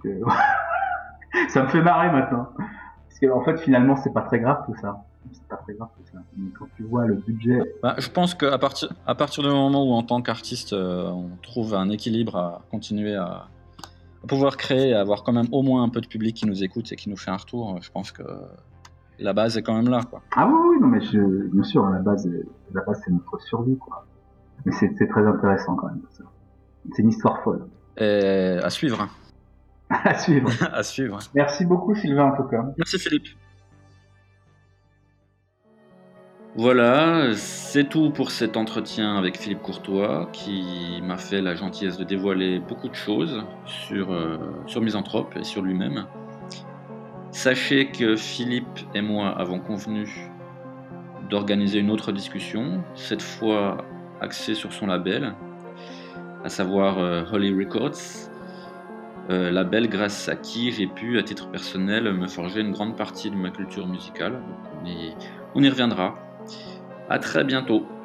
que- [laughs] ça me fait marrer maintenant. Parce que en fait, finalement, c'est pas très grave tout ça. C'est pas très grave. Mais quand tu vois le budget, Bah, je pense qu'à partir, à partir du moment où, en tant qu'artiste, euh, on trouve un équilibre à continuer à, à pouvoir créer, à avoir quand même au moins un peu de public qui nous écoute et qui nous fait un retour, je pense que la base est quand même là. Quoi. ah oui, oui, non mais je, bien sûr, la base, la base c'est notre survie quoi. Mais c'est c'est très intéressant quand même. ça. C'est une histoire folle. Et à suivre. à suivre. [laughs] à suivre. Merci beaucoup Sylvain en tout cas. Merci Philippe. Voilà, c'est tout pour cet entretien avec Philippe Courtois qui m'a fait la gentillesse de dévoiler beaucoup de choses sur, euh, sur Misanthrope et sur lui-même. Sachez que Philippe et moi avons convenu d'organiser une autre discussion, cette fois axée sur son label, à savoir euh, Holly Records, euh, label grâce à qui j'ai pu, à titre personnel, me forger une grande partie de ma culture musicale. On y reviendra. À très bientôt.